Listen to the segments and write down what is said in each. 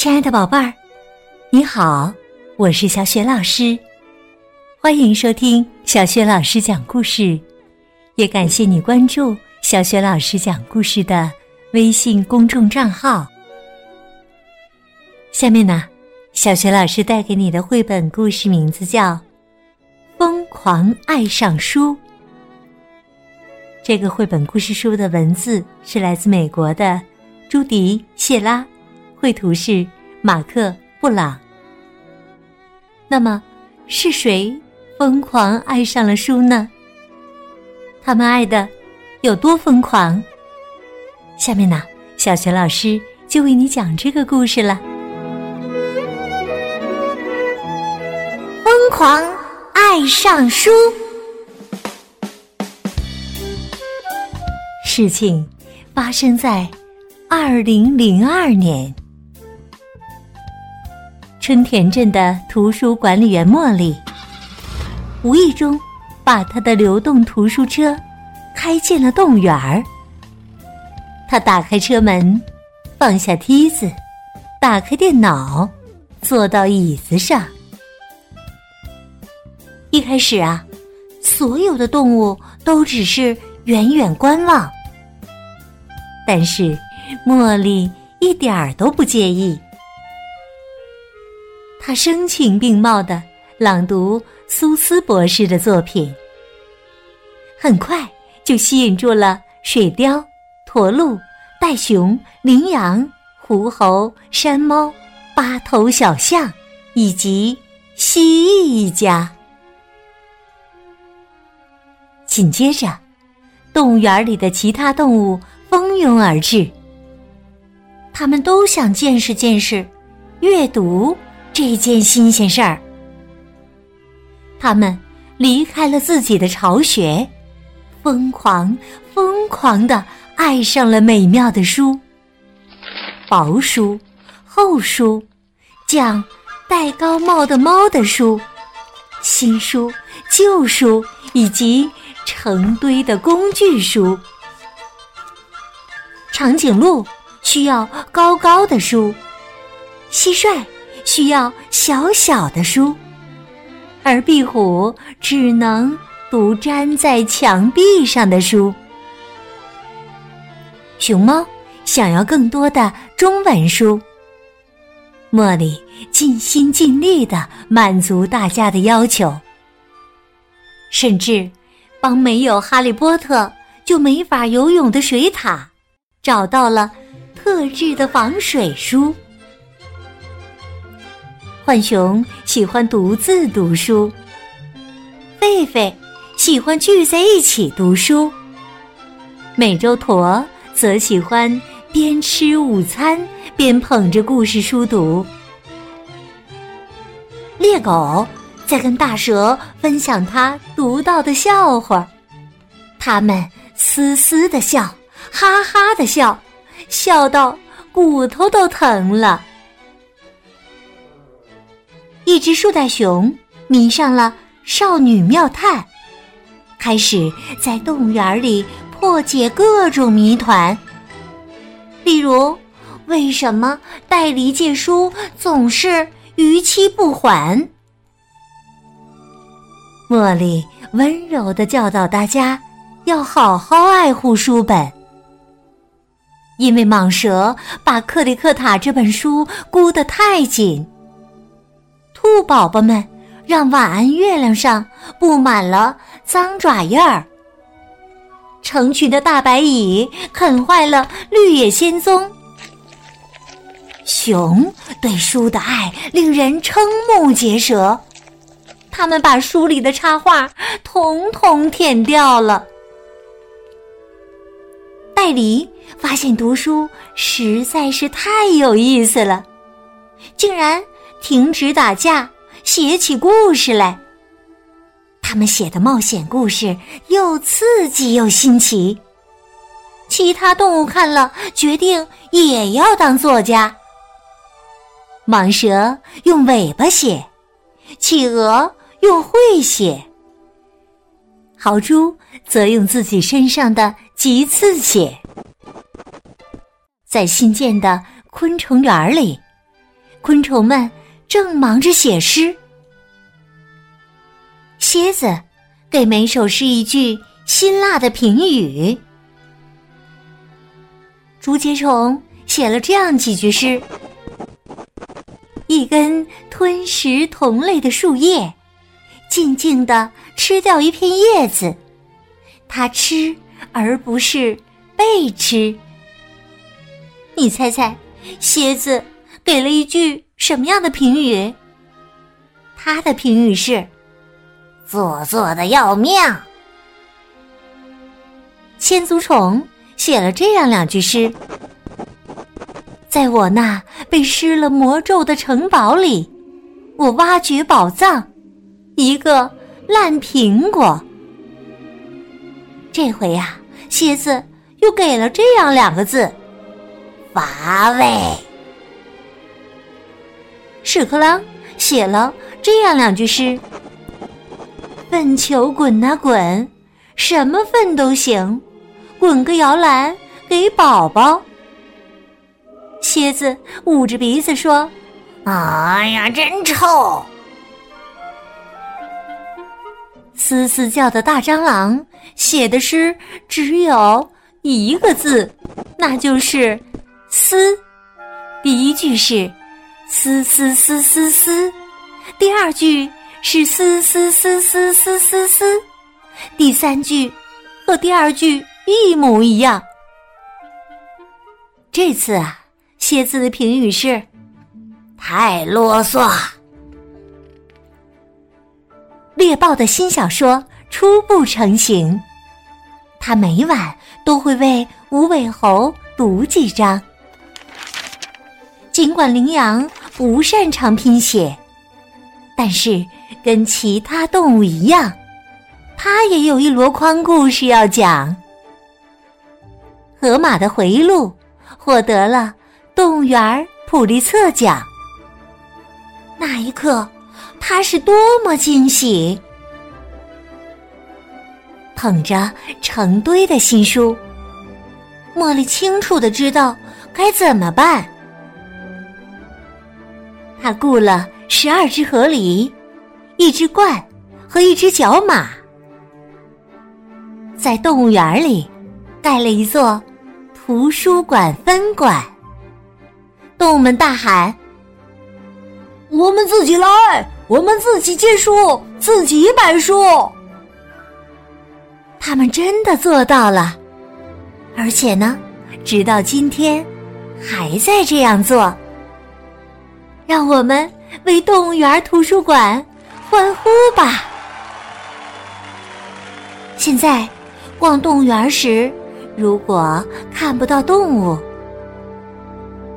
亲爱的宝贝儿，你好，我是小雪老师，欢迎收听小雪老师讲故事，也感谢你关注小雪老师讲故事的微信公众账号。下面呢，小雪老师带给你的绘本故事名字叫《疯狂爱上书》。这个绘本故事书的文字是来自美国的朱迪·谢拉，绘图是马克·布朗。那么，是谁疯狂爱上了书呢？他们爱的有多疯狂？下面呢，小学老师就为你讲这个故事了。疯狂爱上书。事情发生在二零零二年，春田镇的图书管理员茉莉无意中把他的流动图书车开进了动物园儿。他打开车门，放下梯子，打开电脑，坐到椅子上。一开始啊，所有的动物都只是远远观望。但是，茉莉一点儿都不介意。他声情并茂的朗读苏斯博士的作品，很快就吸引住了水貂、驼鹿、袋熊、羚羊、狐猴、山猫、八头小象以及蜥蜴一家。紧接着，动物园里的其他动物。蜂拥而至，他们都想见识见识阅读这件新鲜事儿。他们离开了自己的巢穴，疯狂疯狂的爱上了美妙的书，薄书、厚书，讲戴高帽的猫的书，新书、旧书以及成堆的工具书。长颈鹿需要高高的书，蟋蟀需要小小的书，而壁虎只能读粘在墙壁上的书。熊猫想要更多的中文书。茉莉尽心尽力的满足大家的要求，甚至帮没有哈利波特就没法游泳的水獭。找到了特制的防水书。浣熊喜欢独自读书，狒狒喜欢聚在一起读书，美洲驼则喜欢边吃午餐边捧着故事书读。猎狗在跟大蛇分享他读到的笑话，他们嘶嘶的笑。哈哈的笑，笑到骨头都疼了。一只树袋熊迷上了少女妙探，开始在动物园里破解各种谜团。例如，为什么戴离借书总是逾期不还？茉莉温柔的教导大家，要好好爱护书本。因为蟒蛇把克里克塔这本书箍得太紧，兔宝宝们让晚安月亮上布满了脏爪印儿，成群的大白蚁啃坏了绿野仙踪，熊对书的爱令人瞠目结舌，他们把书里的插画统统舔掉了。戴梨发现读书实在是太有意思了，竟然停止打架，写起故事来。他们写的冒险故事又刺激又新奇，其他动物看了决定也要当作家。蟒蛇用尾巴写，企鹅用喙写。豪猪则用自己身上的棘刺写，在新建的昆虫园里，昆虫们正忙着写诗。蝎子给每首诗一句辛辣的评语。竹节虫写了这样几句诗：一根吞食同类的树叶，静静的吃掉一片叶子，它吃而不是被吃。你猜猜，蝎子给了一句什么样的评语？他的评语是：做作的要命。千足虫写了这样两句诗：在我那被施了魔咒的城堡里，我挖掘宝藏，一个烂苹果。这回呀，蝎子又给了这样两个字。乏味。屎壳郎写了这样两句诗：“粪球滚啊滚，什么粪都行，滚个摇篮给宝宝。”蝎子捂着鼻子说：“哎呀，真臭！”嘶嘶叫的大蟑螂写的诗只有一个字，那就是。嘶，第一句是嘶嘶嘶嘶嘶，第二句是嘶嘶嘶嘶嘶嘶嘶，第三句和第二句一模一样。这次啊，蝎子的评语是太啰嗦。猎豹的新小说初步成型，他每晚都会为无尾猴读几章。尽管羚羊不擅长拼写，但是跟其他动物一样，它也有一箩筐故事要讲。河马的回路获得了动物园普利策奖，那一刻，他是多么惊喜！捧着成堆的新书，茉莉清楚的知道该怎么办。他雇了十二只河狸，一只鹳和一只角马，在动物园里盖了一座图书馆分馆。动物们大喊：“我们自己来，我们自己借书，自己买书。”他们真的做到了，而且呢，直到今天还在这样做。让我们为动物园图书馆欢呼吧！现在逛动物园时，如果看不到动物，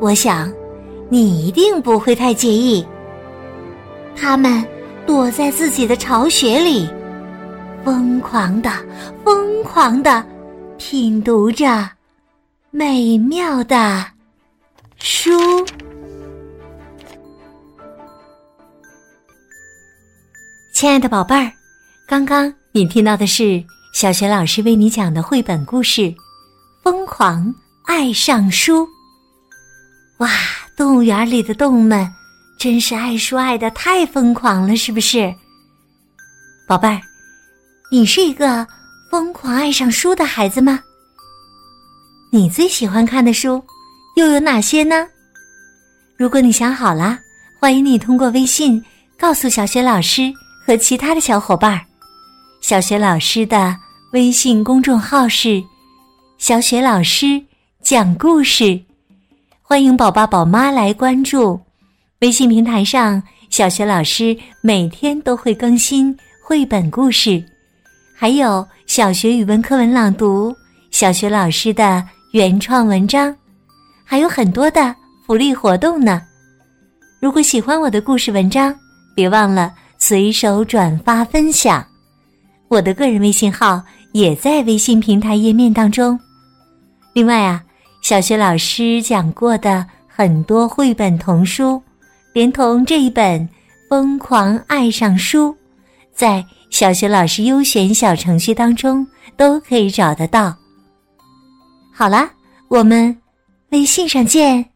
我想你一定不会太介意。它们躲在自己的巢穴里，疯狂的、疯狂的品读着美妙的书。亲爱的宝贝儿，刚刚你听到的是小学老师为你讲的绘本故事《疯狂爱上书》。哇，动物园里的动物们真是爱书爱的太疯狂了，是不是？宝贝儿，你是一个疯狂爱上书的孩子吗？你最喜欢看的书又有哪些呢？如果你想好了，欢迎你通过微信告诉小学老师。和其他的小伙伴儿，小雪老师的微信公众号是“小雪老师讲故事”，欢迎宝宝宝妈来关注。微信平台上，小雪老师每天都会更新绘本故事，还有小学语文课文朗读、小学老师的原创文章，还有很多的福利活动呢。如果喜欢我的故事文章，别忘了。随手转发分享，我的个人微信号也在微信平台页面当中。另外啊，小学老师讲过的很多绘本童书，连同这一本《疯狂爱上书》，在小学老师优选小程序当中都可以找得到。好了，我们微信上见。